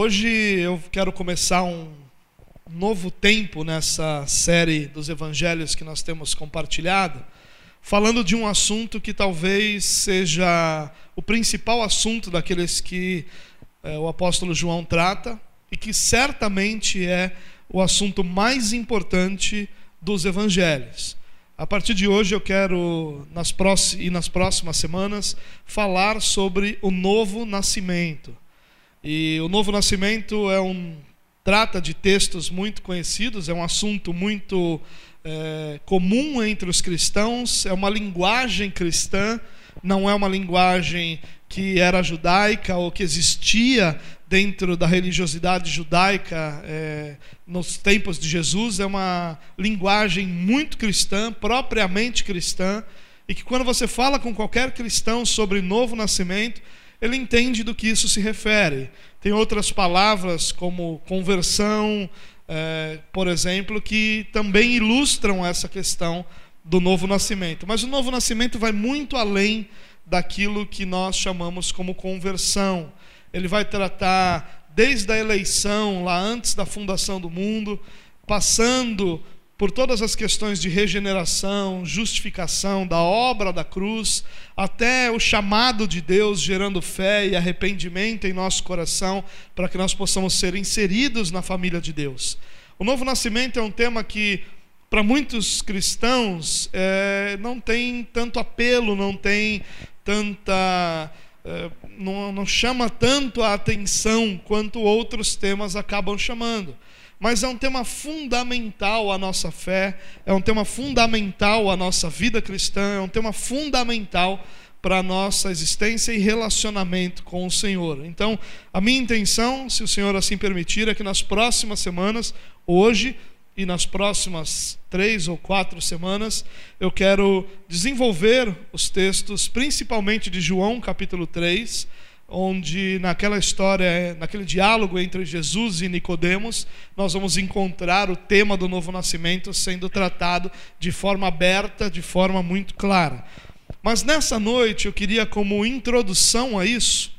Hoje eu quero começar um novo tempo nessa série dos evangelhos que nós temos compartilhado, falando de um assunto que talvez seja o principal assunto daqueles que é, o apóstolo João trata e que certamente é o assunto mais importante dos evangelhos. A partir de hoje eu quero, nas próximas, e nas próximas semanas, falar sobre o novo nascimento. E o novo nascimento é um trata de textos muito conhecidos, é um assunto muito é, comum entre os cristãos, é uma linguagem cristã, não é uma linguagem que era judaica ou que existia dentro da religiosidade judaica é, nos tempos de Jesus, é uma linguagem muito cristã, propriamente cristã, e que quando você fala com qualquer cristão sobre novo nascimento, ele entende do que isso se refere. Tem outras palavras, como conversão, é, por exemplo, que também ilustram essa questão do novo nascimento. Mas o novo nascimento vai muito além daquilo que nós chamamos como conversão. Ele vai tratar desde a eleição, lá antes da fundação do mundo, passando por todas as questões de regeneração, justificação, da obra da cruz, até o chamado de Deus gerando fé e arrependimento em nosso coração, para que nós possamos ser inseridos na família de Deus. O novo nascimento é um tema que, para muitos cristãos, é, não tem tanto apelo, não tem tanta. É, não, não chama tanto a atenção quanto outros temas acabam chamando mas é um tema fundamental à nossa fé, é um tema fundamental à nossa vida cristã, é um tema fundamental para a nossa existência e relacionamento com o Senhor. Então, a minha intenção, se o Senhor assim permitir, é que nas próximas semanas, hoje e nas próximas três ou quatro semanas, eu quero desenvolver os textos, principalmente de João capítulo 3 onde naquela história, naquele diálogo entre Jesus e Nicodemos, nós vamos encontrar o tema do novo nascimento sendo tratado de forma aberta, de forma muito clara. Mas nessa noite eu queria como introdução a isso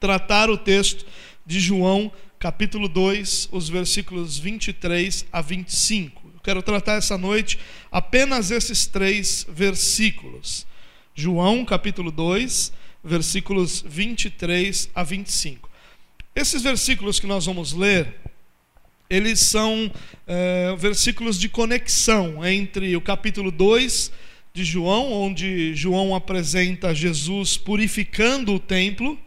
tratar o texto de João, capítulo 2, os versículos 23 a 25. Eu quero tratar essa noite apenas esses três versículos. João, capítulo 2, versículos 23 a 25. Esses versículos que nós vamos ler, eles são é, versículos de conexão entre o capítulo 2 de João, onde João apresenta Jesus purificando o templo,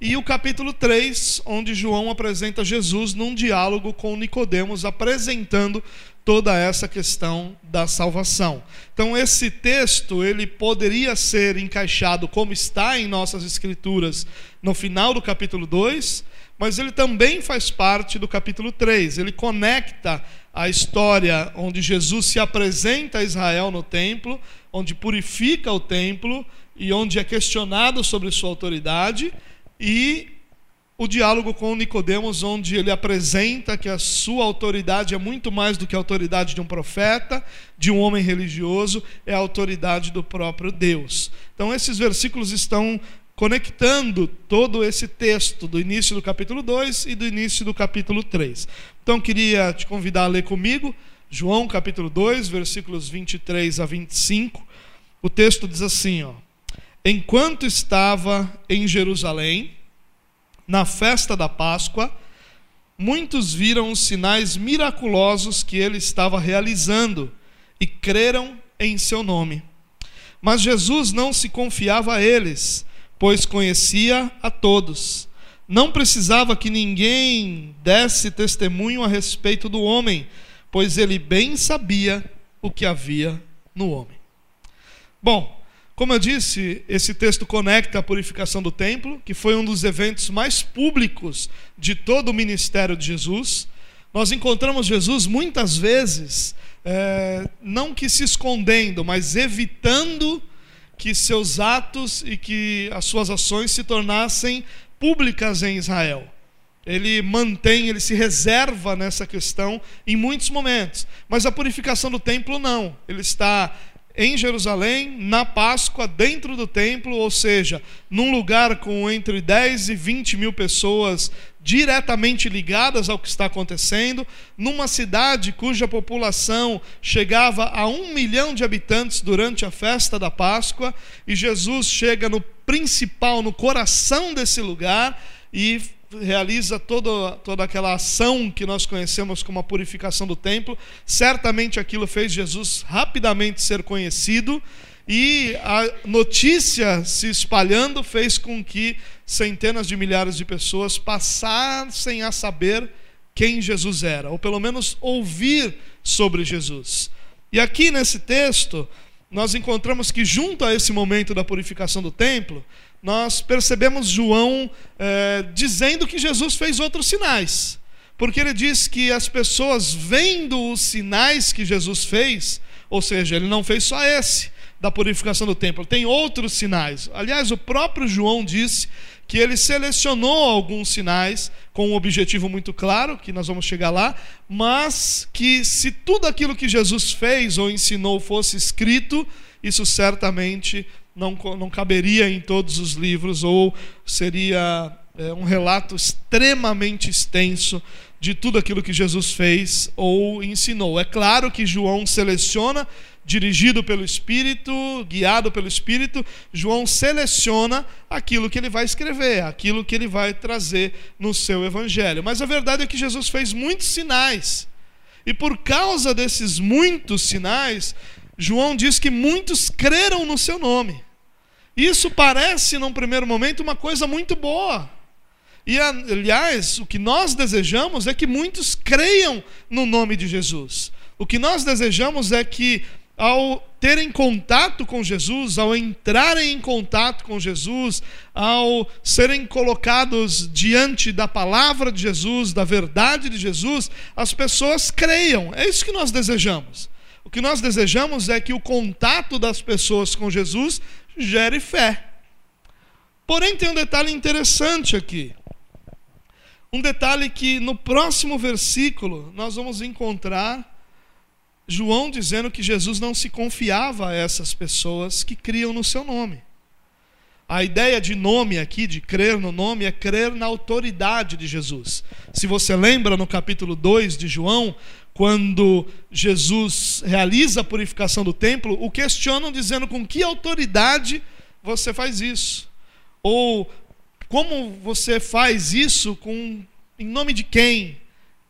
e o capítulo 3, onde João apresenta Jesus num diálogo com Nicodemos, apresentando toda essa questão da salvação. Então esse texto, ele poderia ser encaixado como está em nossas escrituras no final do capítulo 2, mas ele também faz parte do capítulo 3. Ele conecta a história onde Jesus se apresenta a Israel no templo, onde purifica o templo e onde é questionado sobre sua autoridade e o diálogo com Nicodemos, onde ele apresenta que a sua autoridade é muito mais do que a autoridade de um profeta, de um homem religioso, é a autoridade do próprio Deus. Então esses versículos estão conectando todo esse texto do início do capítulo 2 e do início do capítulo 3. Então queria te convidar a ler comigo João capítulo 2, versículos 23 a 25. O texto diz assim, ó: Enquanto estava em Jerusalém, na festa da Páscoa, muitos viram os sinais miraculosos que ele estava realizando e creram em seu nome. Mas Jesus não se confiava a eles, pois conhecia a todos. Não precisava que ninguém desse testemunho a respeito do homem, pois ele bem sabia o que havia no homem. Bom, como eu disse, esse texto conecta a purificação do templo, que foi um dos eventos mais públicos de todo o ministério de Jesus. Nós encontramos Jesus muitas vezes, é, não que se escondendo, mas evitando que seus atos e que as suas ações se tornassem públicas em Israel. Ele mantém, ele se reserva nessa questão em muitos momentos. Mas a purificação do templo não. Ele está em Jerusalém, na Páscoa, dentro do templo, ou seja, num lugar com entre 10 e 20 mil pessoas diretamente ligadas ao que está acontecendo, numa cidade cuja população chegava a um milhão de habitantes durante a festa da Páscoa, e Jesus chega no principal, no coração desse lugar e realiza toda, toda aquela ação que nós conhecemos como a purificação do templo. Certamente aquilo fez Jesus rapidamente ser conhecido e a notícia se espalhando fez com que centenas de milhares de pessoas passassem a saber quem Jesus era, ou pelo menos ouvir sobre Jesus. E aqui nesse texto, nós encontramos que, junto a esse momento da purificação do templo, nós percebemos João é, dizendo que Jesus fez outros sinais. Porque ele diz que as pessoas vendo os sinais que Jesus fez, ou seja, ele não fez só esse da purificação do templo, tem outros sinais. Aliás, o próprio João disse que ele selecionou alguns sinais com um objetivo muito claro, que nós vamos chegar lá, mas que se tudo aquilo que Jesus fez ou ensinou fosse escrito, isso certamente não, não caberia em todos os livros, ou seria é, um relato extremamente extenso de tudo aquilo que Jesus fez ou ensinou. É claro que João seleciona, dirigido pelo Espírito, guiado pelo Espírito, João seleciona aquilo que ele vai escrever, aquilo que ele vai trazer no seu evangelho. Mas a verdade é que Jesus fez muitos sinais. E por causa desses muitos sinais, João diz que muitos creram no seu nome. Isso parece, num primeiro momento, uma coisa muito boa. E, aliás, o que nós desejamos é que muitos creiam no nome de Jesus. O que nós desejamos é que, ao terem contato com Jesus, ao entrarem em contato com Jesus, ao serem colocados diante da palavra de Jesus, da verdade de Jesus, as pessoas creiam. É isso que nós desejamos. O que nós desejamos é que o contato das pessoas com Jesus gere fé. Porém, tem um detalhe interessante aqui. Um detalhe que no próximo versículo nós vamos encontrar João dizendo que Jesus não se confiava a essas pessoas que criam no seu nome. A ideia de nome aqui, de crer no nome, é crer na autoridade de Jesus. Se você lembra no capítulo 2 de João, quando Jesus realiza a purificação do templo, o questionam dizendo com que autoridade você faz isso? Ou como você faz isso com em nome de quem?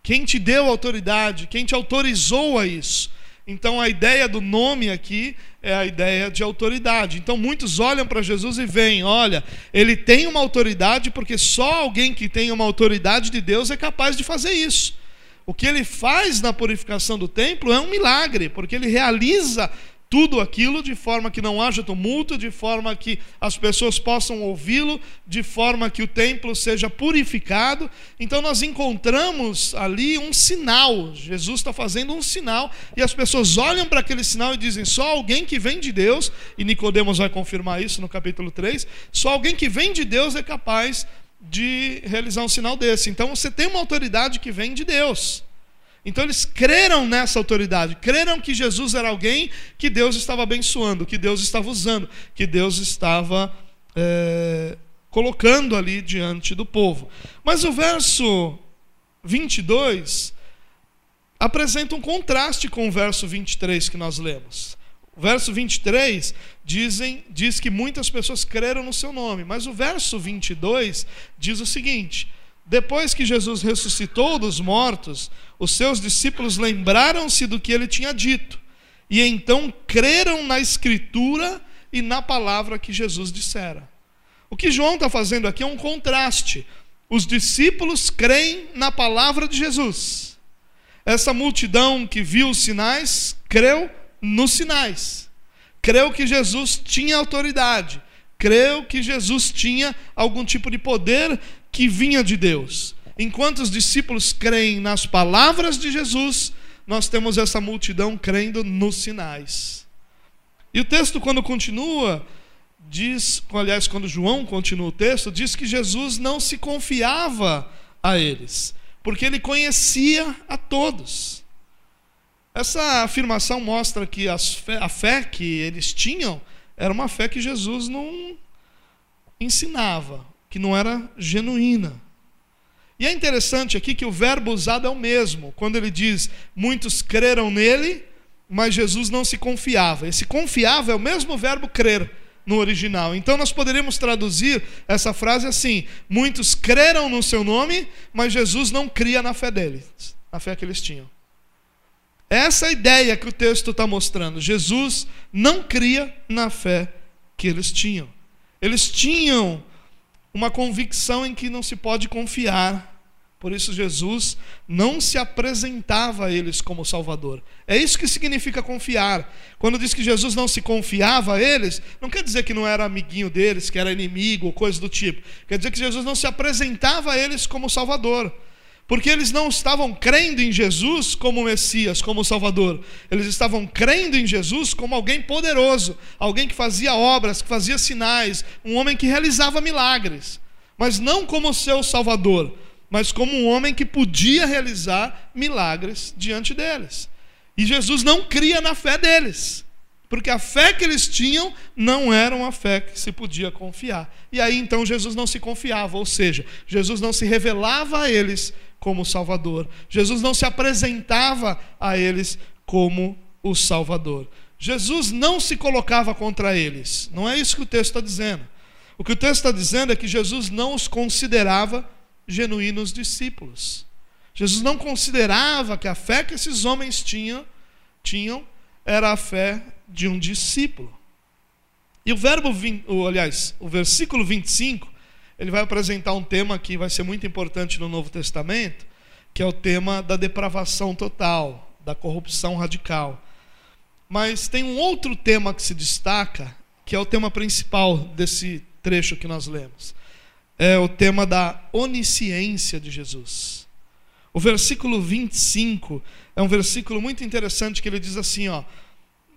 Quem te deu autoridade? Quem te autorizou a isso? Então a ideia do nome aqui é a ideia de autoridade. Então muitos olham para Jesus e veem, olha, ele tem uma autoridade porque só alguém que tem uma autoridade de Deus é capaz de fazer isso. O que ele faz na purificação do templo é um milagre, porque ele realiza tudo aquilo de forma que não haja tumulto, de forma que as pessoas possam ouvi-lo, de forma que o templo seja purificado. Então nós encontramos ali um sinal. Jesus está fazendo um sinal e as pessoas olham para aquele sinal e dizem: só alguém que vem de Deus, e Nicodemos vai confirmar isso no capítulo 3, só alguém que vem de Deus é capaz de realizar um sinal desse. Então você tem uma autoridade que vem de Deus. Então eles creram nessa autoridade, creram que Jesus era alguém que Deus estava abençoando, que Deus estava usando, que Deus estava é, colocando ali diante do povo. Mas o verso 22 apresenta um contraste com o verso 23 que nós lemos. O verso 23 dizem, diz que muitas pessoas creram no seu nome, mas o verso 22 diz o seguinte: Depois que Jesus ressuscitou dos mortos, os seus discípulos lembraram-se do que ele tinha dito, e então creram na Escritura e na palavra que Jesus dissera. O que João está fazendo aqui é um contraste. Os discípulos creem na palavra de Jesus. Essa multidão que viu os sinais creu nos sinais. Creu que Jesus tinha autoridade. Creu que Jesus tinha algum tipo de poder que vinha de Deus. Enquanto os discípulos creem nas palavras de Jesus, nós temos essa multidão crendo nos sinais. E o texto, quando continua, diz, aliás, quando João continua o texto, diz que Jesus não se confiava a eles, porque ele conhecia a todos. Essa afirmação mostra que fé, a fé que eles tinham era uma fé que Jesus não ensinava, que não era genuína. E é interessante aqui que o verbo usado é o mesmo, quando ele diz: muitos creram nele, mas Jesus não se confiava. Esse confiava é o mesmo verbo crer no original. Então nós poderíamos traduzir essa frase assim: muitos creram no seu nome, mas Jesus não cria na fé deles, na fé que eles tinham. Essa é a ideia que o texto está mostrando. Jesus não cria na fé que eles tinham. Eles tinham uma convicção em que não se pode confiar. Por isso, Jesus não se apresentava a eles como Salvador. É isso que significa confiar. Quando diz que Jesus não se confiava a eles, não quer dizer que não era amiguinho deles, que era inimigo ou coisa do tipo. Quer dizer que Jesus não se apresentava a eles como Salvador. Porque eles não estavam crendo em Jesus como Messias, como Salvador. Eles estavam crendo em Jesus como alguém poderoso, alguém que fazia obras, que fazia sinais, um homem que realizava milagres. Mas não como seu Salvador, mas como um homem que podia realizar milagres diante deles. E Jesus não cria na fé deles. Porque a fé que eles tinham não era uma fé que se podia confiar. E aí então Jesus não se confiava, ou seja, Jesus não se revelava a eles como Salvador. Jesus não se apresentava a eles como o Salvador. Jesus não se colocava contra eles. Não é isso que o texto está dizendo. O que o texto está dizendo é que Jesus não os considerava genuínos discípulos. Jesus não considerava que a fé que esses homens tinham, tinham era a fé de um discípulo. E o verbo, aliás, o versículo 25 ele vai apresentar um tema que vai ser muito importante no Novo Testamento, que é o tema da depravação total, da corrupção radical. Mas tem um outro tema que se destaca, que é o tema principal desse trecho que nós lemos. É o tema da onisciência de Jesus. O versículo 25 é um versículo muito interessante que ele diz assim, ó: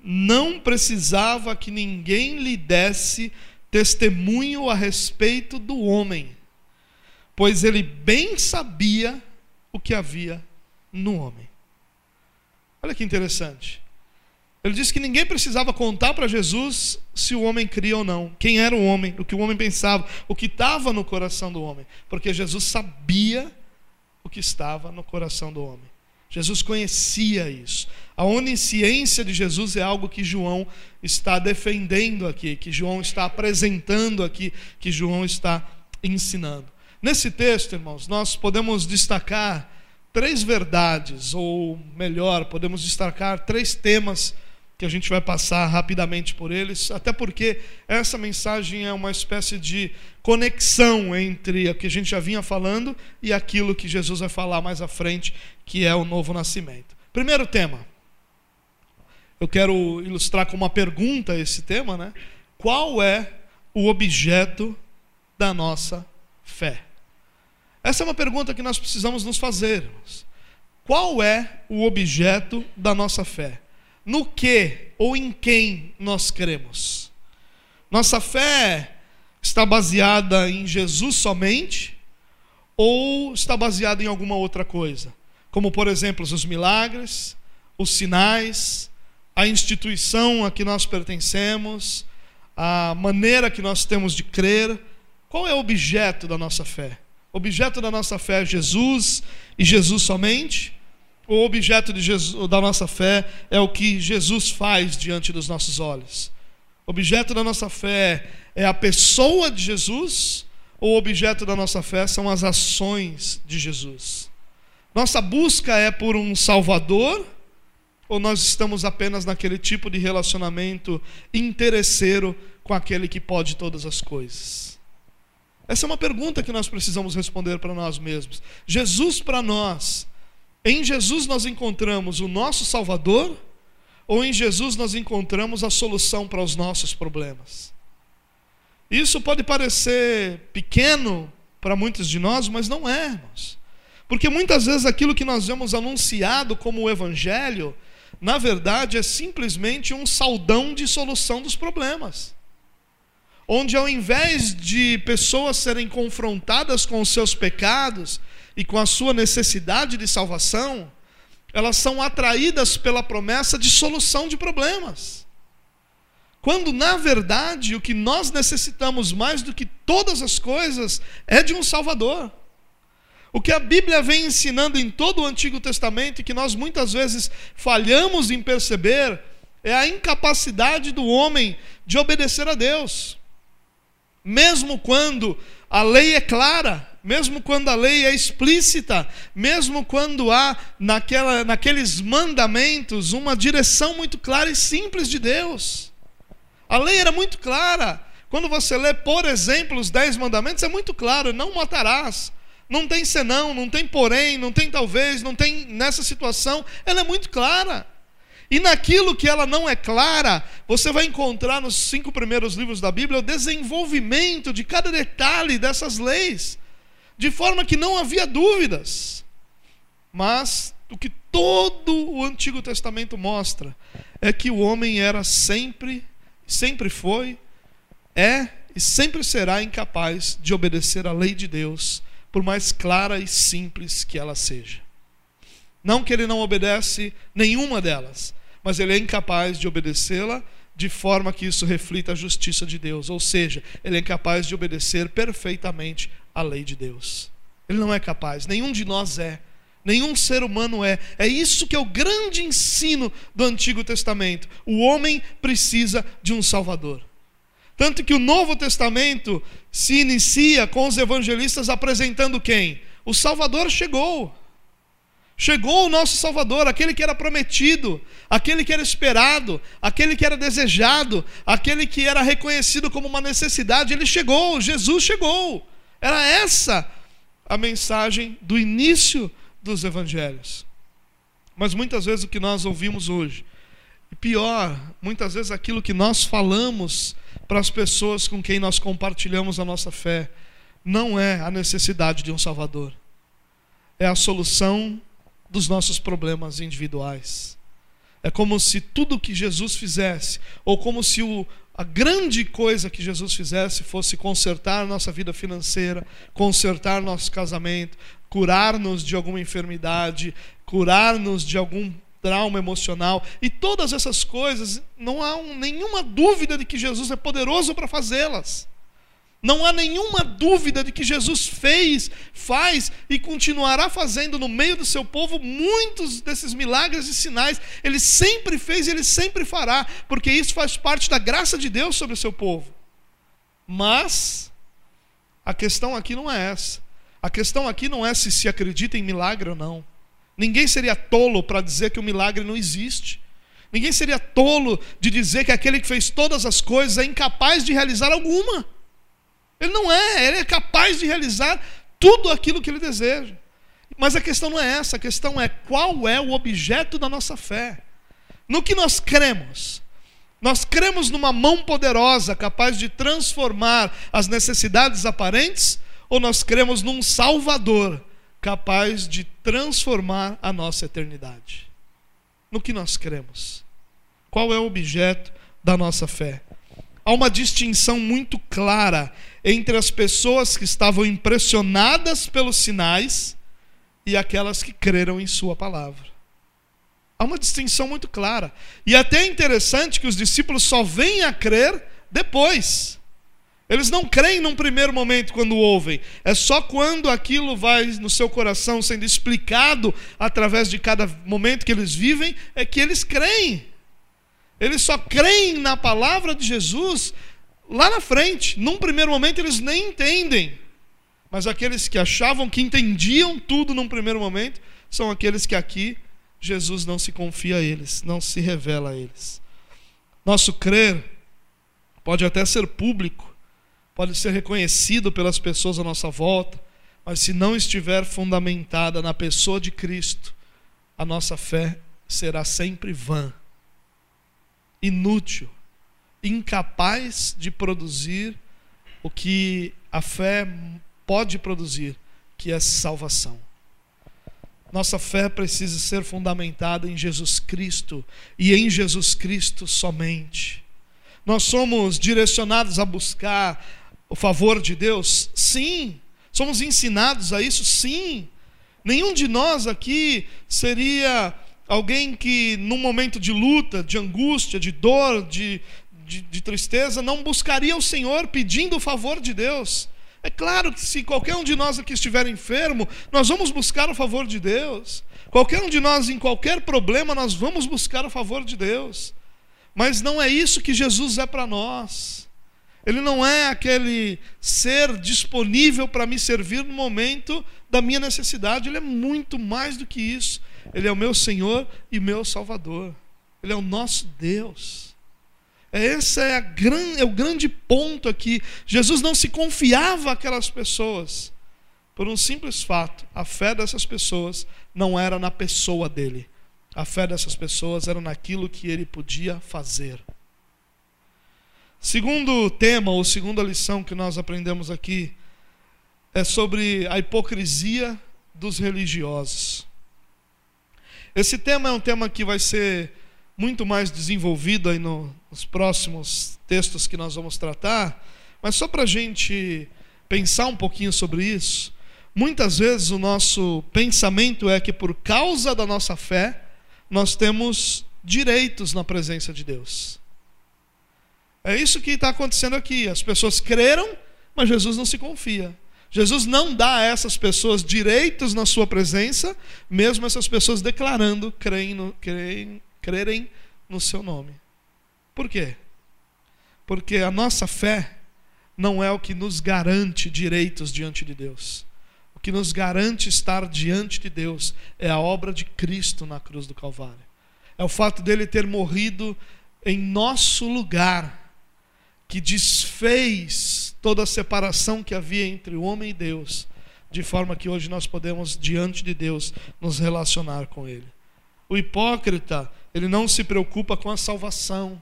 Não precisava que ninguém lhe desse testemunho a respeito do homem, pois ele bem sabia o que havia no homem. Olha que interessante. Ele disse que ninguém precisava contar para Jesus se o homem cria ou não, quem era o homem, o que o homem pensava, o que estava no coração do homem, porque Jesus sabia o que estava no coração do homem. Jesus conhecia isso. A onisciência de Jesus é algo que João está defendendo aqui, que João está apresentando aqui, que João está ensinando. Nesse texto, irmãos, nós podemos destacar três verdades, ou melhor, podemos destacar três temas que a gente vai passar rapidamente por eles, até porque essa mensagem é uma espécie de conexão entre o que a gente já vinha falando e aquilo que Jesus vai falar mais à frente, que é o novo nascimento. Primeiro tema. Eu quero ilustrar com uma pergunta esse tema, né? Qual é o objeto da nossa fé? Essa é uma pergunta que nós precisamos nos fazermos. Qual é o objeto da nossa fé? no que ou em quem nós cremos. Nossa fé está baseada em Jesus somente ou está baseada em alguma outra coisa? Como, por exemplo, os milagres, os sinais, a instituição a que nós pertencemos, a maneira que nós temos de crer. Qual é o objeto da nossa fé? O objeto da nossa fé é Jesus e Jesus somente? o objeto Jesus, da nossa fé é o que Jesus faz diante dos nossos olhos. O objeto da nossa fé é a pessoa de Jesus, ou o objeto da nossa fé são as ações de Jesus. Nossa busca é por um Salvador, ou nós estamos apenas naquele tipo de relacionamento interesseiro com aquele que pode todas as coisas? Essa é uma pergunta que nós precisamos responder para nós mesmos. Jesus para nós em Jesus nós encontramos o nosso Salvador ou em Jesus nós encontramos a solução para os nossos problemas? Isso pode parecer pequeno para muitos de nós, mas não é, irmãos. Porque muitas vezes aquilo que nós vemos anunciado como o Evangelho, na verdade é simplesmente um saldão de solução dos problemas. Onde ao invés de pessoas serem confrontadas com os seus pecados, e com a sua necessidade de salvação, elas são atraídas pela promessa de solução de problemas. Quando, na verdade, o que nós necessitamos mais do que todas as coisas é de um Salvador. O que a Bíblia vem ensinando em todo o Antigo Testamento e que nós muitas vezes falhamos em perceber é a incapacidade do homem de obedecer a Deus. Mesmo quando a lei é clara, mesmo quando a lei é explícita, mesmo quando há naquela, naqueles mandamentos uma direção muito clara e simples de Deus. A lei era muito clara. Quando você lê, por exemplo, os dez mandamentos, é muito claro: não matarás. Não tem senão, não tem porém, não tem talvez, não tem nessa situação. Ela é muito clara. E naquilo que ela não é clara, você vai encontrar nos cinco primeiros livros da Bíblia o desenvolvimento de cada detalhe dessas leis, de forma que não havia dúvidas. Mas o que todo o Antigo Testamento mostra é que o homem era sempre, sempre foi, é e sempre será incapaz de obedecer à lei de Deus por mais clara e simples que ela seja. Não que ele não obedece nenhuma delas, mas ele é incapaz de obedecê-la de forma que isso reflita a justiça de Deus, ou seja, ele é incapaz de obedecer perfeitamente à lei de Deus. Ele não é capaz, nenhum de nós é. Nenhum ser humano é. É isso que é o grande ensino do Antigo Testamento. O homem precisa de um Salvador. Tanto que o Novo Testamento se inicia com os evangelistas apresentando quem? O Salvador chegou. Chegou o nosso Salvador, aquele que era prometido, aquele que era esperado, aquele que era desejado, aquele que era reconhecido como uma necessidade. Ele chegou, Jesus chegou. Era essa a mensagem do início dos evangelhos. Mas muitas vezes o que nós ouvimos hoje, e pior, muitas vezes aquilo que nós falamos para as pessoas com quem nós compartilhamos a nossa fé não é a necessidade de um Salvador, é a solução dos nossos problemas individuais. É como se tudo que Jesus fizesse, ou como se o, a grande coisa que Jesus fizesse fosse consertar nossa vida financeira, consertar nosso casamento, curar-nos de alguma enfermidade, curar-nos de algum trauma emocional e todas essas coisas, não há um, nenhuma dúvida de que Jesus é poderoso para fazê-las. Não há nenhuma dúvida de que Jesus fez, faz e continuará fazendo no meio do seu povo muitos desses milagres e sinais. Ele sempre fez e ele sempre fará, porque isso faz parte da graça de Deus sobre o seu povo. Mas a questão aqui não é essa. A questão aqui não é se se acredita em milagre ou não. Ninguém seria tolo para dizer que o milagre não existe. Ninguém seria tolo de dizer que aquele que fez todas as coisas é incapaz de realizar alguma. Ele não é, ele é capaz de realizar tudo aquilo que ele deseja. Mas a questão não é essa, a questão é qual é o objeto da nossa fé. No que nós cremos. Nós cremos numa mão poderosa capaz de transformar as necessidades aparentes, ou nós cremos num Salvador capaz de transformar a nossa eternidade. No que nós cremos? Qual é o objeto da nossa fé? Há uma distinção muito clara entre as pessoas que estavam impressionadas pelos sinais e aquelas que creram em Sua palavra. Há uma distinção muito clara. E até é interessante que os discípulos só vêm a crer depois. Eles não creem num primeiro momento quando ouvem. É só quando aquilo vai no seu coração sendo explicado através de cada momento que eles vivem é que eles creem. Eles só creem na palavra de Jesus lá na frente. Num primeiro momento eles nem entendem. Mas aqueles que achavam que entendiam tudo num primeiro momento são aqueles que aqui Jesus não se confia a eles, não se revela a eles. Nosso crer pode até ser público, pode ser reconhecido pelas pessoas à nossa volta, mas se não estiver fundamentada na pessoa de Cristo, a nossa fé será sempre vã, inútil, incapaz de produzir o que a fé pode produzir, que é salvação. Nossa fé precisa ser fundamentada em Jesus Cristo e em Jesus Cristo somente. Nós somos direcionados a buscar o favor de Deus? Sim. Somos ensinados a isso? Sim. Nenhum de nós aqui seria alguém que, num momento de luta, de angústia, de dor, de, de, de, tristeza, não buscaria o Senhor pedindo o favor de Deus. É claro que se qualquer um de nós aqui estiver enfermo, nós vamos buscar o favor de Deus. Qualquer um de nós em qualquer problema, nós vamos buscar o favor de Deus. Mas não é isso que Jesus é para nós. Ele não é aquele ser disponível para me servir no momento da minha necessidade. Ele é muito mais do que isso. Ele é o meu Senhor e meu Salvador. Ele é o nosso Deus. Esse é, gran, é o grande ponto aqui. Jesus não se confiava àquelas pessoas. Por um simples fato, a fé dessas pessoas não era na pessoa dele. A fé dessas pessoas era naquilo que ele podia fazer. Segundo tema, ou segunda lição que nós aprendemos aqui, é sobre a hipocrisia dos religiosos. Esse tema é um tema que vai ser muito mais desenvolvido aí no, nos próximos textos que nós vamos tratar, mas só para a gente pensar um pouquinho sobre isso, muitas vezes o nosso pensamento é que por causa da nossa fé, nós temos direitos na presença de Deus. É isso que está acontecendo aqui. As pessoas creram, mas Jesus não se confia. Jesus não dá a essas pessoas direitos na sua presença, mesmo essas pessoas declarando creem no, creem, crerem no seu nome. Por quê? Porque a nossa fé não é o que nos garante direitos diante de Deus. O que nos garante estar diante de Deus é a obra de Cristo na cruz do Calvário. É o fato dele ter morrido em nosso lugar, que desfez toda a separação que havia entre o homem e Deus, de forma que hoje nós podemos, diante de Deus, nos relacionar com Ele. O hipócrita, ele não se preocupa com a salvação.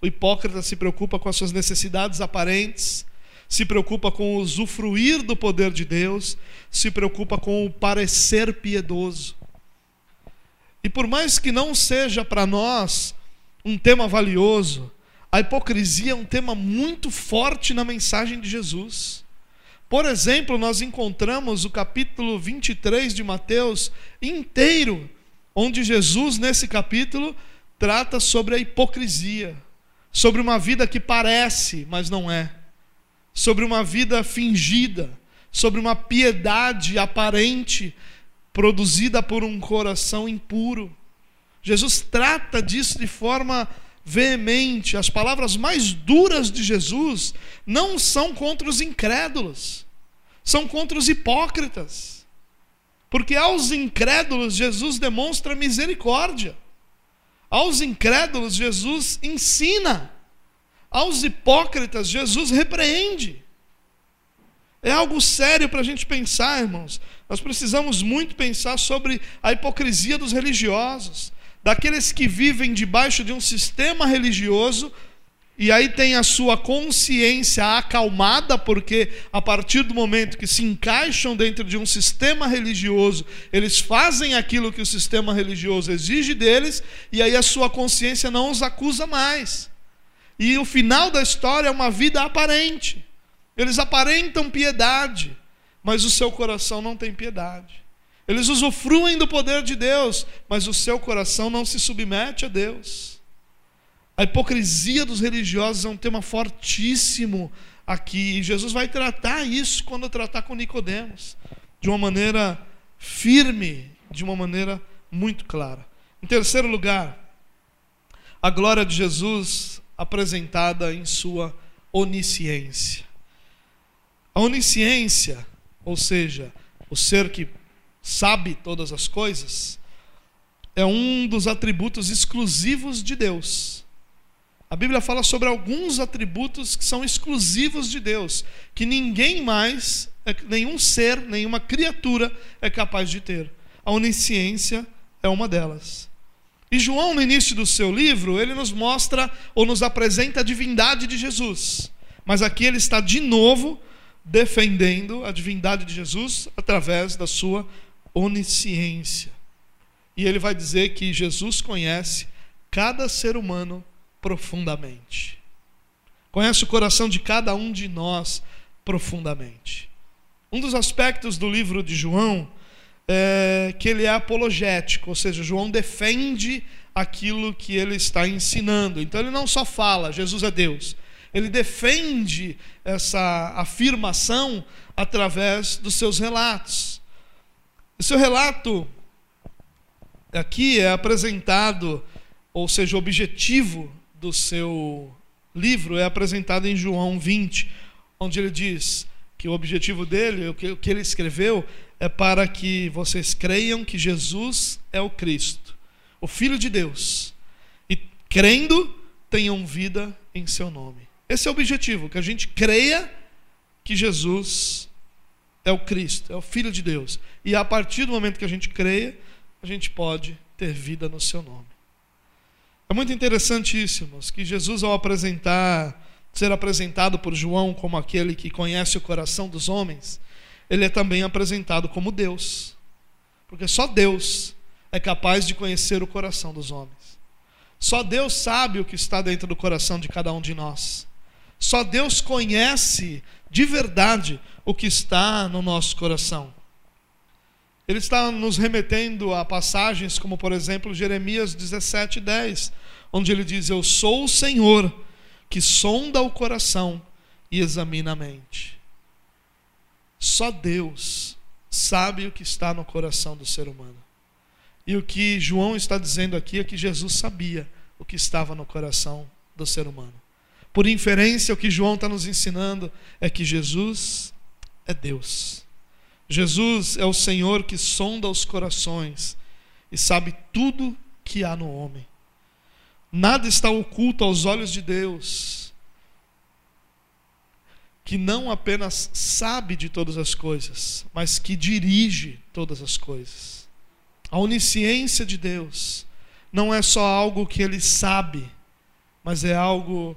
O hipócrita se preocupa com as suas necessidades aparentes, se preocupa com o usufruir do poder de Deus, se preocupa com o parecer piedoso. E por mais que não seja para nós um tema valioso, a hipocrisia é um tema muito forte na mensagem de Jesus. Por exemplo, nós encontramos o capítulo 23 de Mateus inteiro onde Jesus, nesse capítulo, trata sobre a hipocrisia, sobre uma vida que parece, mas não é, sobre uma vida fingida, sobre uma piedade aparente produzida por um coração impuro. Jesus trata disso de forma veemente. As palavras mais duras de Jesus não são contra os incrédulos, são contra os hipócritas. Porque aos incrédulos Jesus demonstra misericórdia. Aos incrédulos Jesus ensina. Aos hipócritas Jesus repreende. É algo sério para a gente pensar, irmãos. Nós precisamos muito pensar sobre a hipocrisia dos religiosos, daqueles que vivem debaixo de um sistema religioso e aí tem a sua consciência acalmada, porque a partir do momento que se encaixam dentro de um sistema religioso, eles fazem aquilo que o sistema religioso exige deles, e aí a sua consciência não os acusa mais. E o final da história é uma vida aparente. Eles aparentam piedade, mas o seu coração não tem piedade. Eles usufruem do poder de Deus, mas o seu coração não se submete a Deus. A hipocrisia dos religiosos é um tema fortíssimo aqui. E Jesus vai tratar isso quando tratar com Nicodemos, de uma maneira firme, de uma maneira muito clara. Em terceiro lugar, a glória de Jesus apresentada em sua onisciência. A onisciência, ou seja, o ser que sabe todas as coisas, é um dos atributos exclusivos de Deus. A Bíblia fala sobre alguns atributos que são exclusivos de Deus, que ninguém mais, é nenhum ser, nenhuma criatura é capaz de ter. A onisciência é uma delas. E João, no início do seu livro, ele nos mostra ou nos apresenta a divindade de Jesus. Mas aqui ele está de novo defendendo a divindade de Jesus através da sua onisciência. E ele vai dizer que Jesus conhece cada ser humano profundamente. Conhece o coração de cada um de nós profundamente. Um dos aspectos do livro de João é que ele é apologético, ou seja, João defende aquilo que ele está ensinando. Então ele não só fala, Jesus é Deus. Ele defende essa afirmação através dos seus relatos. O seu relato aqui é apresentado, ou seja, o objetivo do seu livro é apresentado em João 20, onde ele diz que o objetivo dele, o que ele escreveu, é para que vocês creiam que Jesus é o Cristo, o Filho de Deus, e crendo, tenham vida em seu nome. Esse é o objetivo, que a gente creia que Jesus é o Cristo, é o Filho de Deus. E a partir do momento que a gente creia, a gente pode ter vida no seu nome. É muito interessante isso, irmãos, que Jesus, ao apresentar, ser apresentado por João como aquele que conhece o coração dos homens, ele é também apresentado como Deus. Porque só Deus é capaz de conhecer o coração dos homens. Só Deus sabe o que está dentro do coração de cada um de nós. Só Deus conhece de verdade o que está no nosso coração. Ele está nos remetendo a passagens como, por exemplo, Jeremias 17, 10, onde ele diz: Eu sou o Senhor que sonda o coração e examina a mente. Só Deus sabe o que está no coração do ser humano. E o que João está dizendo aqui é que Jesus sabia o que estava no coração do ser humano. Por inferência, o que João está nos ensinando é que Jesus é Deus. Jesus é o Senhor que sonda os corações e sabe tudo que há no homem. Nada está oculto aos olhos de Deus, que não apenas sabe de todas as coisas, mas que dirige todas as coisas. A onisciência de Deus não é só algo que ele sabe, mas é algo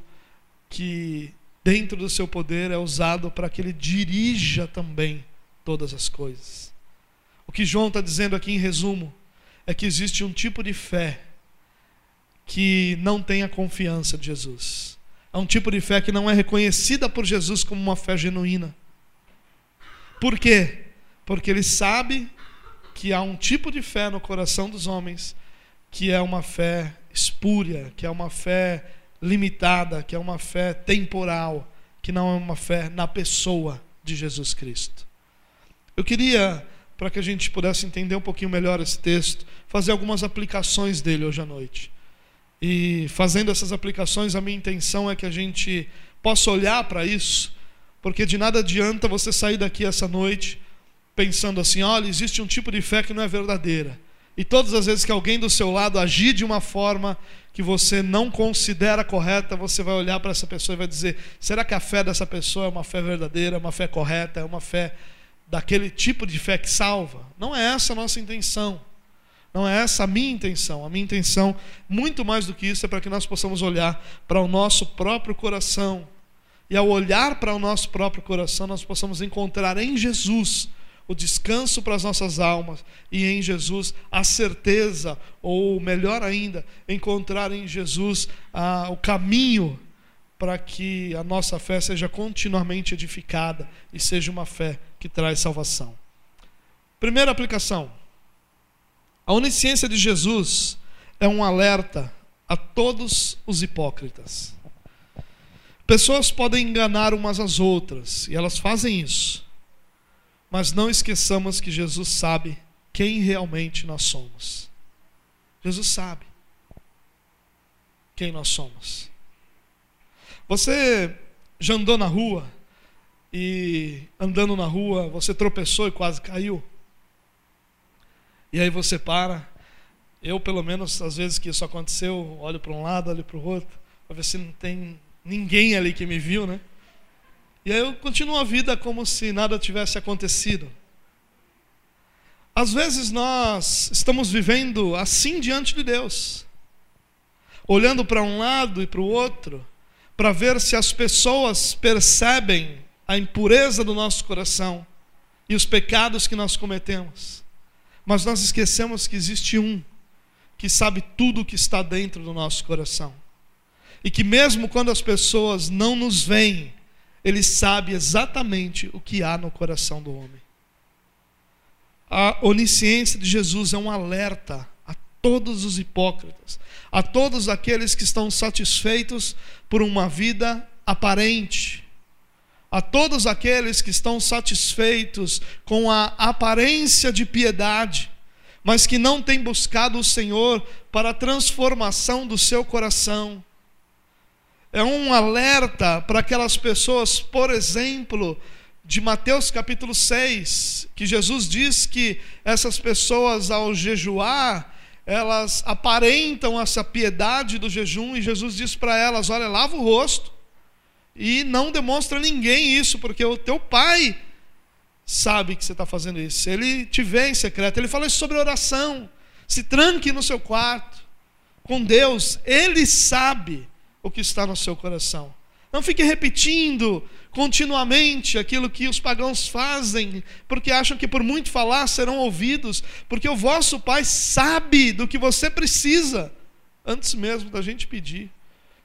que, dentro do seu poder, é usado para que ele dirija também todas as coisas. O que João está dizendo aqui em resumo é que existe um tipo de fé que não tem a confiança de Jesus. É um tipo de fé que não é reconhecida por Jesus como uma fé genuína. Por quê? Porque ele sabe que há um tipo de fé no coração dos homens que é uma fé espúria, que é uma fé limitada, que é uma fé temporal, que não é uma fé na pessoa de Jesus Cristo. Eu queria, para que a gente pudesse entender um pouquinho melhor esse texto, fazer algumas aplicações dele hoje à noite. E fazendo essas aplicações, a minha intenção é que a gente possa olhar para isso, porque de nada adianta você sair daqui essa noite pensando assim: olha, existe um tipo de fé que não é verdadeira. E todas as vezes que alguém do seu lado agir de uma forma que você não considera correta, você vai olhar para essa pessoa e vai dizer: será que a fé dessa pessoa é uma fé verdadeira, uma fé correta, é uma fé daquele tipo de fé que salva. Não é essa a nossa intenção. Não é essa a minha intenção. A minha intenção, muito mais do que isso, é para que nós possamos olhar para o nosso próprio coração. E ao olhar para o nosso próprio coração, nós possamos encontrar em Jesus o descanso para as nossas almas e em Jesus a certeza, ou melhor ainda, encontrar em Jesus ah, o caminho para que a nossa fé seja continuamente edificada e seja uma fé que traz salvação. Primeira aplicação: a onisciência de Jesus é um alerta a todos os hipócritas. Pessoas podem enganar umas às outras, e elas fazem isso. Mas não esqueçamos que Jesus sabe quem realmente nós somos. Jesus sabe quem nós somos. Você já andou na rua e andando na rua você tropeçou e quase caiu? E aí você para. Eu, pelo menos, às vezes que isso aconteceu, olho para um lado, olho para o outro, para ver se não tem ninguém ali que me viu, né? E aí eu continuo a vida como se nada tivesse acontecido. Às vezes nós estamos vivendo assim diante de Deus, olhando para um lado e para o outro, para ver se as pessoas percebem a impureza do nosso coração e os pecados que nós cometemos. Mas nós esquecemos que existe um que sabe tudo o que está dentro do nosso coração. E que mesmo quando as pessoas não nos veem, ele sabe exatamente o que há no coração do homem. A onisciência de Jesus é um alerta todos os hipócritas, a todos aqueles que estão satisfeitos por uma vida aparente. A todos aqueles que estão satisfeitos com a aparência de piedade, mas que não têm buscado o Senhor para a transformação do seu coração. É um alerta para aquelas pessoas, por exemplo, de Mateus capítulo 6, que Jesus diz que essas pessoas, ao jejuar, elas aparentam essa piedade do jejum, e Jesus diz para elas: Olha, lava o rosto, e não demonstra a ninguém isso, porque o teu pai sabe que você está fazendo isso, ele te vê em secreto. Ele fala isso sobre oração. Se tranque no seu quarto com Deus, ele sabe o que está no seu coração. Não fique repetindo continuamente aquilo que os pagãos fazem, porque acham que por muito falar serão ouvidos, porque o vosso Pai sabe do que você precisa, antes mesmo da gente pedir.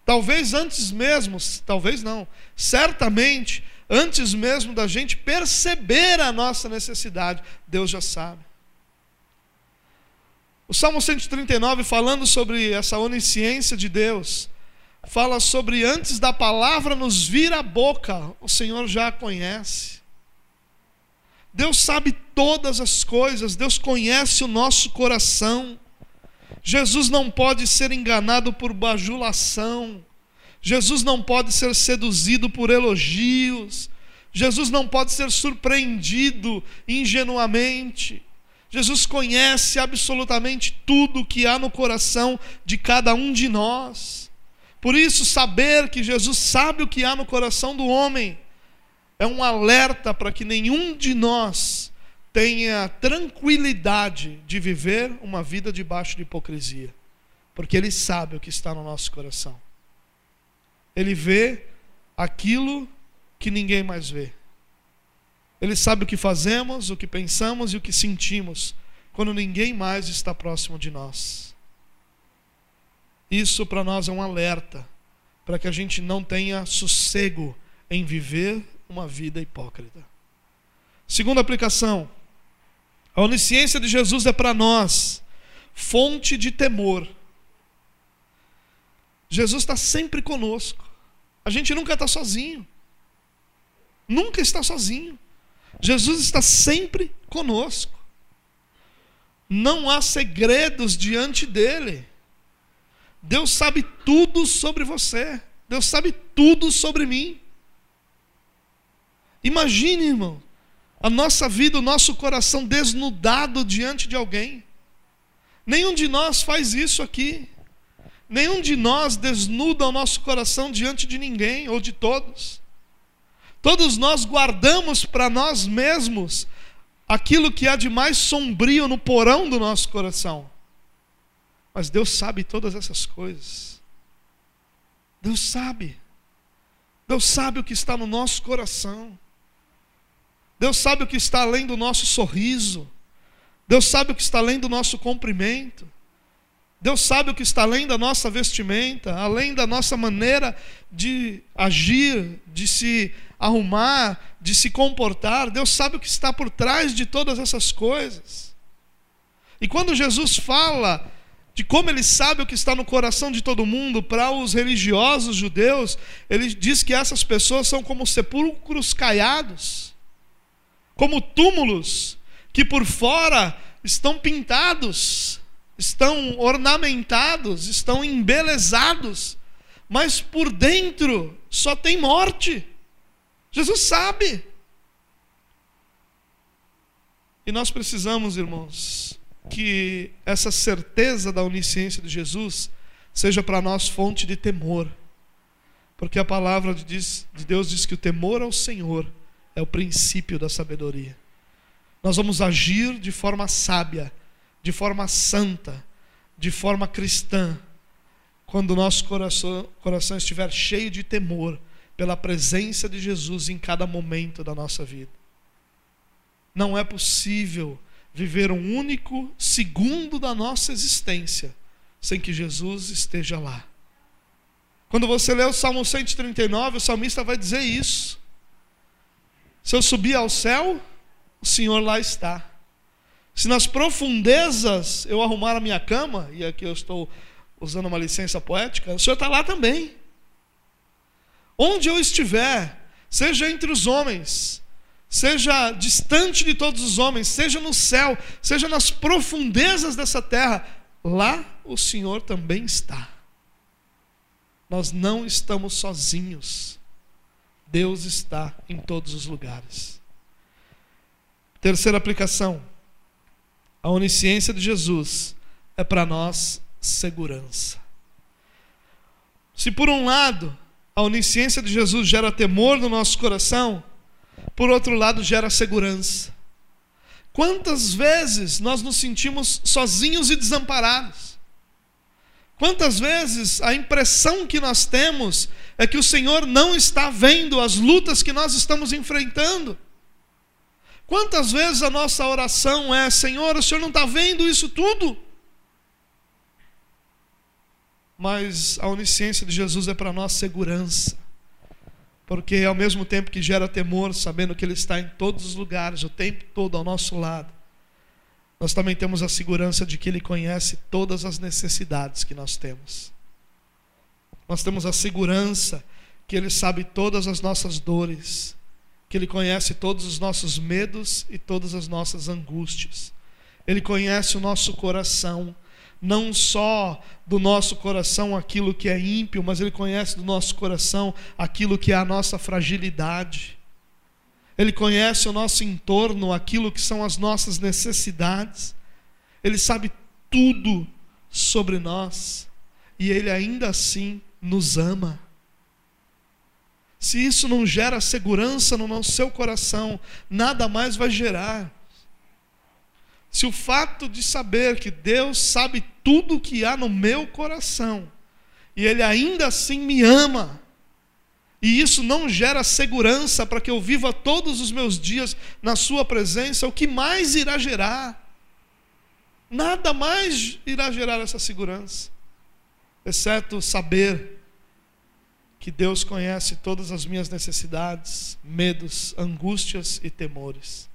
Talvez antes mesmo, talvez não, certamente, antes mesmo da gente perceber a nossa necessidade, Deus já sabe. O Salmo 139, falando sobre essa onisciência de Deus, fala sobre antes da palavra nos vir à boca, o Senhor já a conhece. Deus sabe todas as coisas, Deus conhece o nosso coração. Jesus não pode ser enganado por bajulação. Jesus não pode ser seduzido por elogios. Jesus não pode ser surpreendido ingenuamente. Jesus conhece absolutamente tudo que há no coração de cada um de nós. Por isso, saber que Jesus sabe o que há no coração do homem é um alerta para que nenhum de nós tenha tranquilidade de viver uma vida debaixo de hipocrisia, porque Ele sabe o que está no nosso coração. Ele vê aquilo que ninguém mais vê. Ele sabe o que fazemos, o que pensamos e o que sentimos quando ninguém mais está próximo de nós. Isso para nós é um alerta, para que a gente não tenha sossego em viver uma vida hipócrita. Segunda aplicação: a onisciência de Jesus é para nós fonte de temor. Jesus está sempre conosco. A gente nunca está sozinho. Nunca está sozinho. Jesus está sempre conosco. Não há segredos diante dele. Deus sabe tudo sobre você. Deus sabe tudo sobre mim. Imagine, irmão, a nossa vida, o nosso coração desnudado diante de alguém. Nenhum de nós faz isso aqui. Nenhum de nós desnuda o nosso coração diante de ninguém ou de todos. Todos nós guardamos para nós mesmos aquilo que há de mais sombrio no porão do nosso coração. Mas Deus sabe todas essas coisas. Deus sabe. Deus sabe o que está no nosso coração. Deus sabe o que está além do nosso sorriso. Deus sabe o que está além do nosso comprimento. Deus sabe o que está além da nossa vestimenta, além da nossa maneira de agir, de se arrumar, de se comportar. Deus sabe o que está por trás de todas essas coisas. E quando Jesus fala de como ele sabe o que está no coração de todo mundo, para os religiosos judeus, ele diz que essas pessoas são como sepulcros caiados, como túmulos que por fora estão pintados, estão ornamentados, estão embelezados, mas por dentro só tem morte. Jesus sabe. E nós precisamos, irmãos, que essa certeza da onisciência de Jesus seja para nós fonte de temor. Porque a palavra de Deus diz que o temor ao Senhor é o princípio da sabedoria. Nós vamos agir de forma sábia, de forma santa, de forma cristã, quando o nosso coração, coração estiver cheio de temor pela presença de Jesus em cada momento da nossa vida. Não é possível viver um único segundo da nossa existência sem que Jesus esteja lá. Quando você lê o Salmo 139, o salmista vai dizer isso. Se eu subir ao céu, o Senhor lá está. Se nas profundezas eu arrumar a minha cama, e aqui eu estou usando uma licença poética, o Senhor está lá também. onde eu estiver, seja entre os homens, seja distante de todos os homens, seja no céu, seja nas profundezas dessa terra, lá o Senhor também está. Nós não estamos sozinhos. Deus está em todos os lugares. Terceira aplicação: a onisciência de Jesus é para nós segurança. Se por um lado a onisciência de Jesus gera temor no nosso coração, por outro lado gera segurança. Quantas vezes nós nos sentimos sozinhos e desamparados? Quantas vezes a impressão que nós temos é que o Senhor não está vendo as lutas que nós estamos enfrentando? Quantas vezes a nossa oração é: Senhor, o Senhor não está vendo isso tudo? Mas a onisciência de Jesus é para nós segurança. Porque ao mesmo tempo que gera temor, sabendo que Ele está em todos os lugares, o tempo todo ao nosso lado, nós também temos a segurança de que Ele conhece todas as necessidades que nós temos. Nós temos a segurança que Ele sabe todas as nossas dores, que Ele conhece todos os nossos medos e todas as nossas angústias. Ele conhece o nosso coração, não só do nosso coração aquilo que é ímpio, mas Ele conhece do nosso coração aquilo que é a nossa fragilidade. Ele conhece o nosso entorno, aquilo que são as nossas necessidades. Ele sabe tudo sobre nós e Ele ainda assim nos ama. Se isso não gera segurança no seu coração, nada mais vai gerar. Se o fato de saber que Deus sabe tudo o que há no meu coração, e Ele ainda assim me ama, e isso não gera segurança para que eu viva todos os meus dias na Sua presença, o que mais irá gerar? Nada mais irá gerar essa segurança, exceto saber que Deus conhece todas as minhas necessidades, medos, angústias e temores.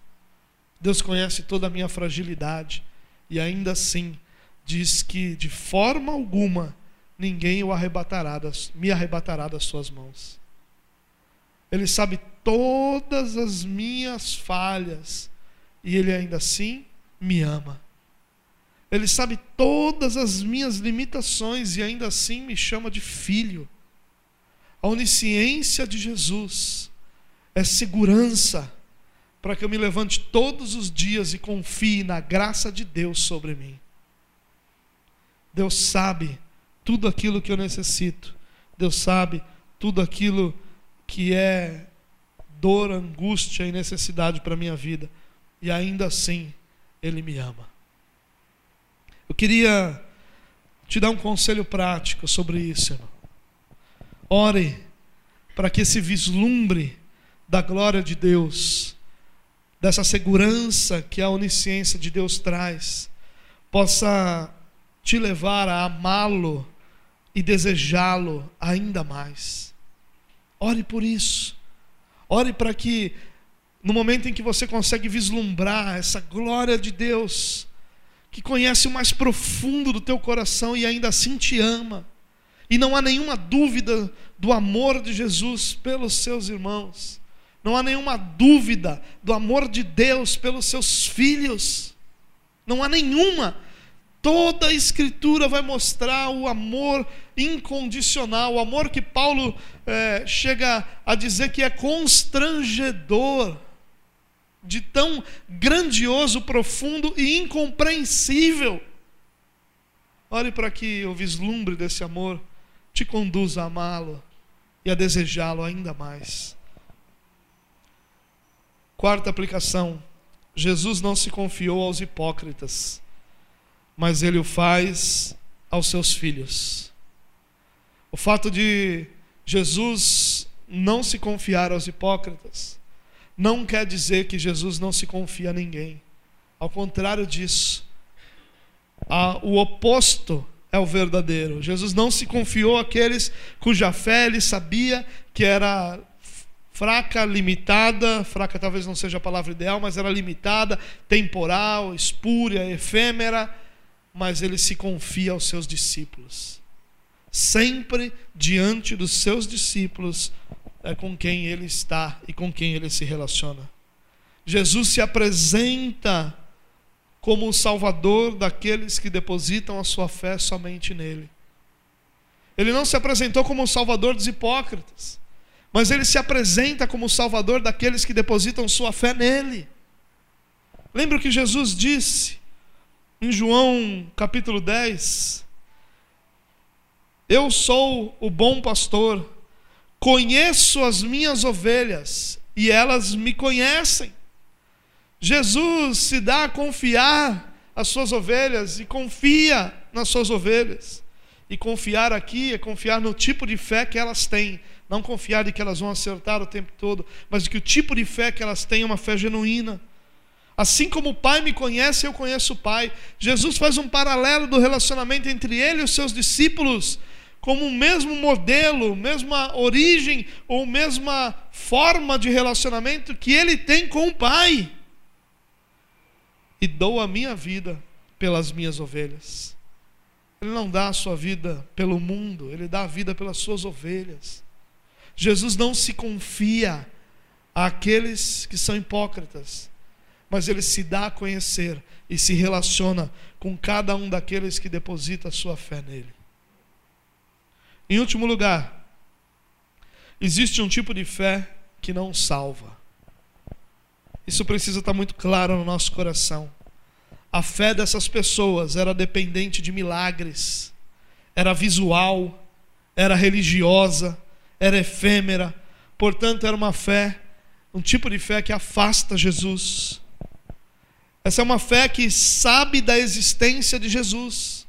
Deus conhece toda a minha fragilidade e ainda assim diz que de forma alguma ninguém o arrebatará das, me arrebatará das suas mãos. Ele sabe todas as minhas falhas e ele ainda assim me ama. Ele sabe todas as minhas limitações e ainda assim me chama de filho. A onisciência de Jesus é segurança para que eu me levante todos os dias e confie na graça de Deus sobre mim. Deus sabe tudo aquilo que eu necessito. Deus sabe tudo aquilo que é dor, angústia e necessidade para a minha vida. E ainda assim, Ele me ama. Eu queria te dar um conselho prático sobre isso, irmão. Ore para que esse vislumbre da glória de Deus, dessa segurança que a onisciência de Deus traz, possa te levar a amá-lo e desejá-lo ainda mais. Ore por isso. Ore para que, no momento em que você consegue vislumbrar essa glória de Deus, que conhece o mais profundo do teu coração e ainda assim te ama, e não há nenhuma dúvida do amor de Jesus pelos seus irmãos. Não há nenhuma dúvida do amor de Deus pelos seus filhos. Não há nenhuma. Toda a Escritura vai mostrar o amor incondicional, o amor que Paulo é, chega a dizer que é constrangedor, de tão grandioso, profundo e incompreensível. Olhe para que o vislumbre desse amor te conduz a amá-lo e a desejá-lo ainda mais. Quarta aplicação: Jesus não se confiou aos hipócritas, mas ele o faz aos seus filhos. O fato de Jesus não se confiar aos hipócritas não quer dizer que Jesus não se confia a ninguém. Ao contrário disso, o oposto é o verdadeiro. Jesus não se confiou àqueles cuja fé ele sabia que era fraca, limitada, fraca talvez não seja a palavra ideal, mas era limitada, temporal, espúria, efêmera, mas ele se confia aos seus discípulos. sempre diante dos seus discípulos, é com quem ele está e com quem ele se relaciona. Jesus se apresenta como o salvador daqueles que depositam a sua fé somente nele. Ele não se apresentou como o salvador dos hipócritas, mas ele se apresenta como o salvador daqueles que depositam sua fé nele. Lembra o que Jesus disse em João capítulo 10? Eu sou o bom pastor, conheço as minhas ovelhas e elas me conhecem. Jesus se dá a confiar as suas ovelhas e confia nas suas ovelhas. E confiar aqui é confiar no tipo de fé que elas têm. Não confiar de que elas vão acertar o tempo todo, mas de que o tipo de fé que elas têm é uma fé genuína. Assim como o Pai me conhece, eu conheço o Pai. Jesus faz um paralelo do relacionamento entre ele e os seus discípulos, como o mesmo modelo, mesma origem ou mesma forma de relacionamento que ele tem com o Pai e dou a minha vida pelas minhas ovelhas. Ele não dá a sua vida pelo mundo, ele dá a vida pelas suas ovelhas. Jesus não se confia àqueles que são hipócritas, mas ele se dá a conhecer e se relaciona com cada um daqueles que deposita sua fé nele. Em último lugar, existe um tipo de fé que não salva. Isso precisa estar muito claro no nosso coração. A fé dessas pessoas era dependente de milagres, era visual, era religiosa, era efêmera, portanto, era uma fé, um tipo de fé que afasta Jesus. Essa é uma fé que sabe da existência de Jesus.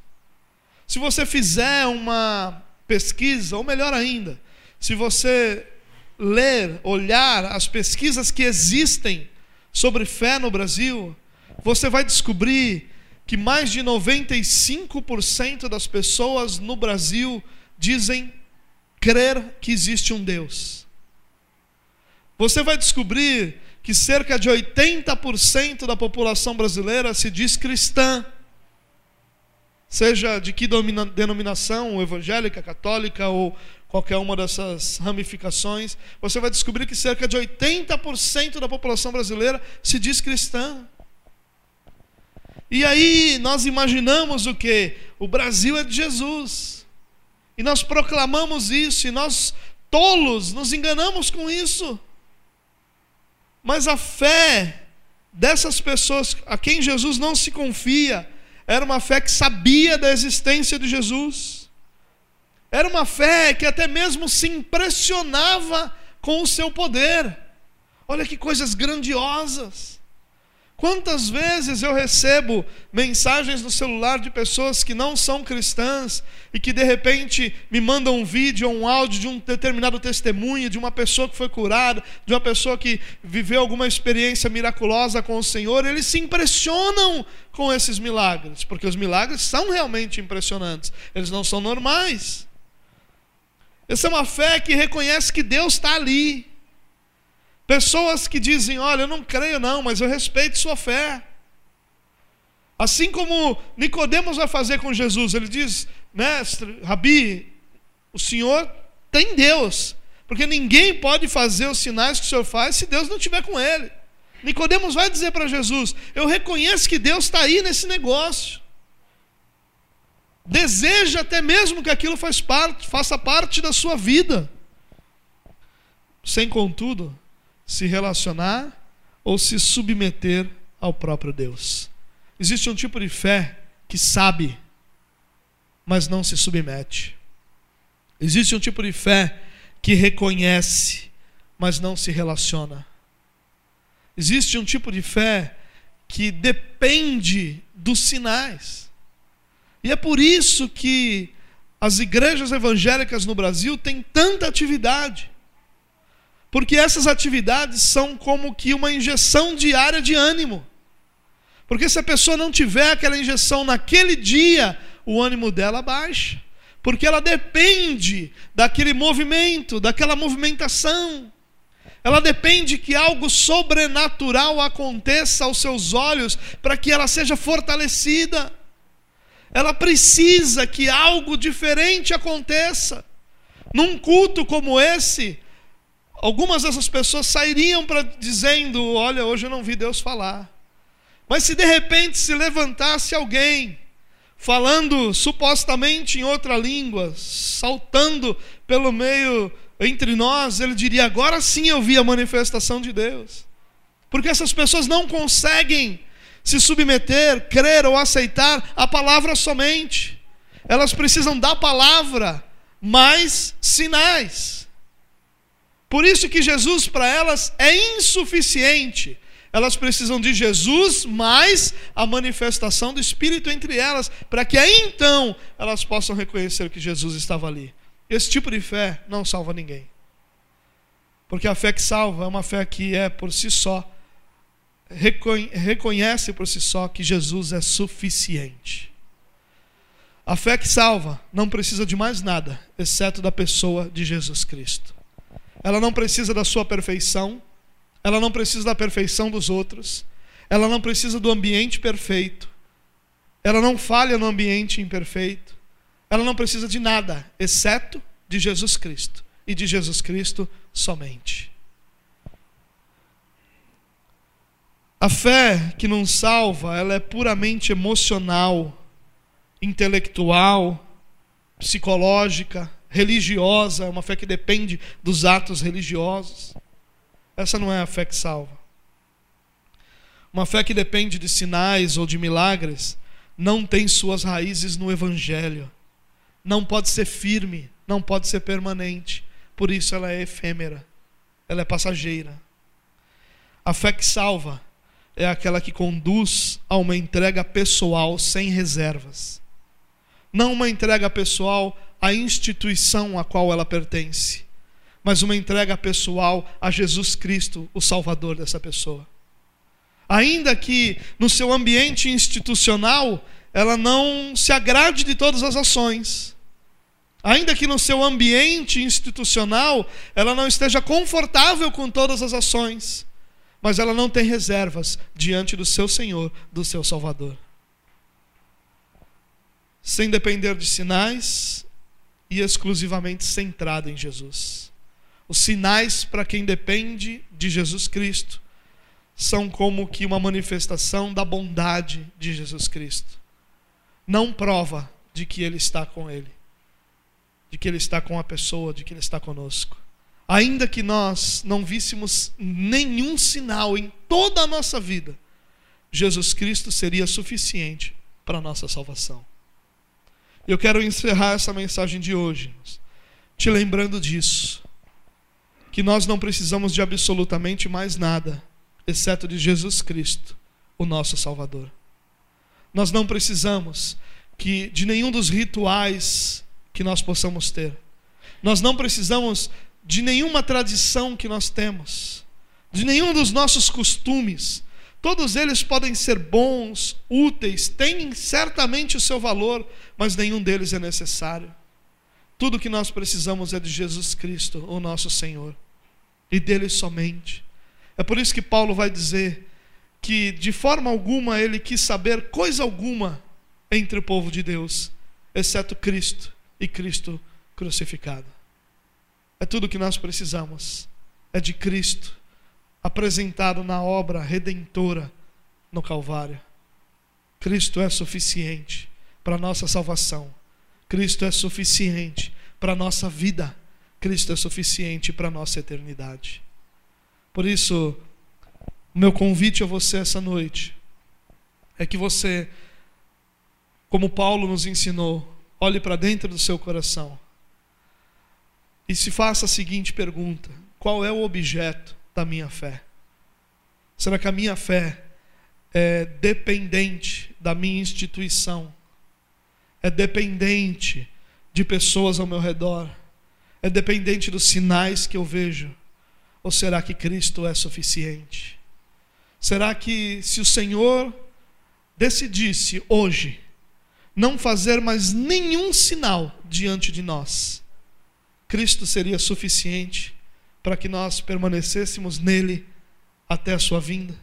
Se você fizer uma pesquisa, ou melhor ainda, se você ler, olhar as pesquisas que existem sobre fé no Brasil, você vai descobrir que mais de 95% das pessoas no Brasil dizem crer que existe um Deus. Você vai descobrir que cerca de 80% da população brasileira se diz cristã. Seja de que denominação, evangélica, católica ou qualquer uma dessas ramificações, você vai descobrir que cerca de 80% da população brasileira se diz cristã. E aí nós imaginamos o que? O Brasil é de Jesus. E nós proclamamos isso, e nós, tolos, nos enganamos com isso. Mas a fé dessas pessoas a quem Jesus não se confia, era uma fé que sabia da existência de Jesus. Era uma fé que até mesmo se impressionava com o seu poder. Olha que coisas grandiosas. Quantas vezes eu recebo mensagens no celular de pessoas que não são cristãs e que de repente me mandam um vídeo ou um áudio de um determinado testemunho, de uma pessoa que foi curada, de uma pessoa que viveu alguma experiência miraculosa com o Senhor, eles se impressionam com esses milagres, porque os milagres são realmente impressionantes, eles não são normais. Essa é uma fé que reconhece que Deus está ali. Pessoas que dizem: Olha, eu não creio, não, mas eu respeito sua fé. Assim como Nicodemos vai fazer com Jesus, ele diz: Mestre, Rabi, o Senhor tem Deus, porque ninguém pode fazer os sinais que o Senhor faz se Deus não estiver com ele. Nicodemos vai dizer para Jesus: Eu reconheço que Deus está aí nesse negócio deseja até mesmo que aquilo faz parte, faça parte da sua vida, sem contudo se relacionar ou se submeter ao próprio Deus. Existe um tipo de fé que sabe, mas não se submete. Existe um tipo de fé que reconhece, mas não se relaciona. Existe um tipo de fé que depende dos sinais. E é por isso que as igrejas evangélicas no Brasil têm tanta atividade. Porque essas atividades são como que uma injeção diária de ânimo. Porque se a pessoa não tiver aquela injeção naquele dia, o ânimo dela baixa. Porque ela depende daquele movimento, daquela movimentação. Ela depende que algo sobrenatural aconteça aos seus olhos para que ela seja fortalecida. ela precisa que algo diferente aconteça. Num culto como esse, algumas dessas pessoas sairiam para dizendo: "Olha, hoje eu não vi Deus falar". Mas se de repente se levantasse alguém falando supostamente em outra língua, saltando pelo meio entre nós, ele diria: agora sim eu vi a manifestação de Deus. Porque essas pessoas não conseguem se submeter, crer ou aceitar a palavra somente. Elas precisam da palavra mais sinais. Por isso que Jesus para elas é insuficiente. Elas precisam de Jesus mais a manifestação do Espírito entre elas, para que aí então elas possam reconhecer que Jesus estava ali. Esse tipo de fé não salva ninguém. Porque a fé que salva é uma fé que é por si só, reconhece por si só que Jesus é suficiente. A fé que salva não precisa de mais nada, exceto da pessoa de Jesus Cristo. Ela não precisa da sua perfeição, ela não precisa da perfeição dos outros, ela não precisa do ambiente perfeito, ela não falha no ambiente imperfeito, ela não precisa de nada, exceto de Jesus Cristo. E de Jesus Cristo somente. A fé que não salva, ela é puramente emocional, intelectual, psicológica, religiosa, é uma fé que depende dos atos religiosos. Essa não é a fé que salva. Uma fé que depende de sinais ou de milagres não tem suas raízes no evangelho não pode ser firme, não pode ser permanente. Por isso ela é efêmera, ela é passageira. A fé que salva é aquela que conduz a uma entrega pessoal sem reservas. Não uma entrega pessoal à instituição a qual ela pertence, mas uma entrega pessoal a Jesus Cristo, o Salvador dessa pessoa. Ainda que no seu ambiente institucional ela não se agrade de todas as ações, ainda que no seu ambiente institucional ela não esteja confortável com todas as ações, mas ela não tem reservas diante do seu Senhor, do seu Salvador. Sem depender de sinais e exclusivamente centrada em Jesus. Os sinais para quem depende de Jesus Cristo são como que uma manifestação da bondade de Jesus Cristo. Não prova de que ele está com ele de que Ele está com a pessoa, de que Ele está conosco. Ainda que nós não víssemos nenhum sinal em toda a nossa vida, Jesus Cristo seria suficiente para a nossa salvação. Eu quero encerrar essa mensagem de hoje, te lembrando disso, que nós não precisamos de absolutamente mais nada, exceto de Jesus Cristo, o nosso Salvador. Nós não precisamos que de nenhum dos rituais que nós possamos ter. Nós não precisamos de nenhuma tradição que nós temos, de nenhum dos nossos costumes. Todos eles podem ser bons, úteis, têm certamente o seu valor, mas nenhum deles é necessário. Tudo que nós precisamos é de Jesus Cristo, o nosso Senhor, e dele somente. É por isso que Paulo vai dizer que de forma alguma ele quis saber coisa alguma entre o povo de Deus, exceto Cristo e Cristo crucificado. É tudo que nós precisamos. É de Cristo apresentado na obra redentora no Calvário. Cristo é suficiente para nossa salvação. Cristo é suficiente para nossa vida. Cristo é suficiente para nossa eternidade. Por isso, o meu convite a você essa noite é que você, como Paulo nos ensinou, olhe para dentro do seu coração e se faça a seguinte pergunta: qual é o objeto da minha fé? Será que a minha fé é dependente da minha instituição? É dependente de pessoas ao meu redor? É dependente dos sinais que eu vejo? Ou será que Cristo é suficiente? Será que se o Senhor decidisse hoje não fazer mais nenhum sinal diante de nós, Cristo seria suficiente para que nós permanecêssemos nele até a sua vinda?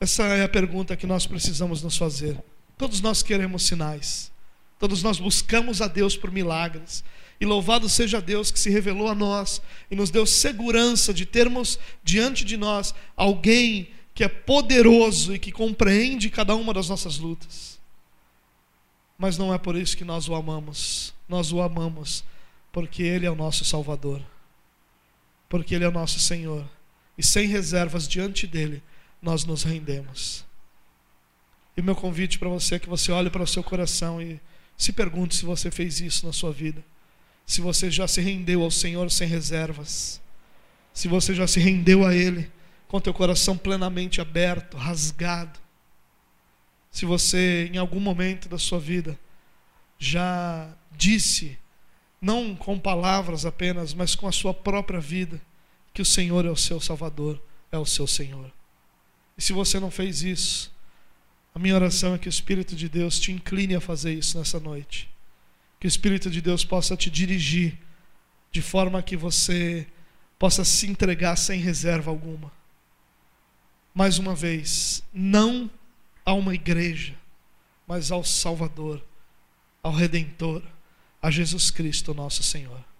Essa é a pergunta que nós precisamos nos fazer Todos nós queremos sinais. Todos nós buscamos a Deus por milagres. E louvado seja Deus que se revelou a nós e nos deu segurança de termos diante de nós alguém que é poderoso e que compreende cada uma das nossas lutas. Mas não é por isso que nós o amamos. Nós o amamos porque Ele é o nosso Salvador, porque Ele é o nosso Senhor. E sem reservas diante dEle, nós nos rendemos. E o meu convite para você é que você olhe para o seu coração e se pergunte se você fez isso na sua vida. Se você já se rendeu ao Senhor sem reservas. Se você já se rendeu a Ele com teu coração plenamente aberto, rasgado. Se você, em algum momento da sua vida, já disse, não com palavras apenas, mas com a sua própria vida, que o Senhor é o seu Salvador, é o seu Senhor. E se você não fez isso, a minha oração é que o Espírito de Deus te incline a fazer isso nessa noite. Que o Espírito de Deus possa te dirigir de forma que você possa se entregar sem reserva alguma mais uma vez, não a uma igreja, mas ao Salvador, ao Redentor, a Jesus Cristo, nosso Senhor.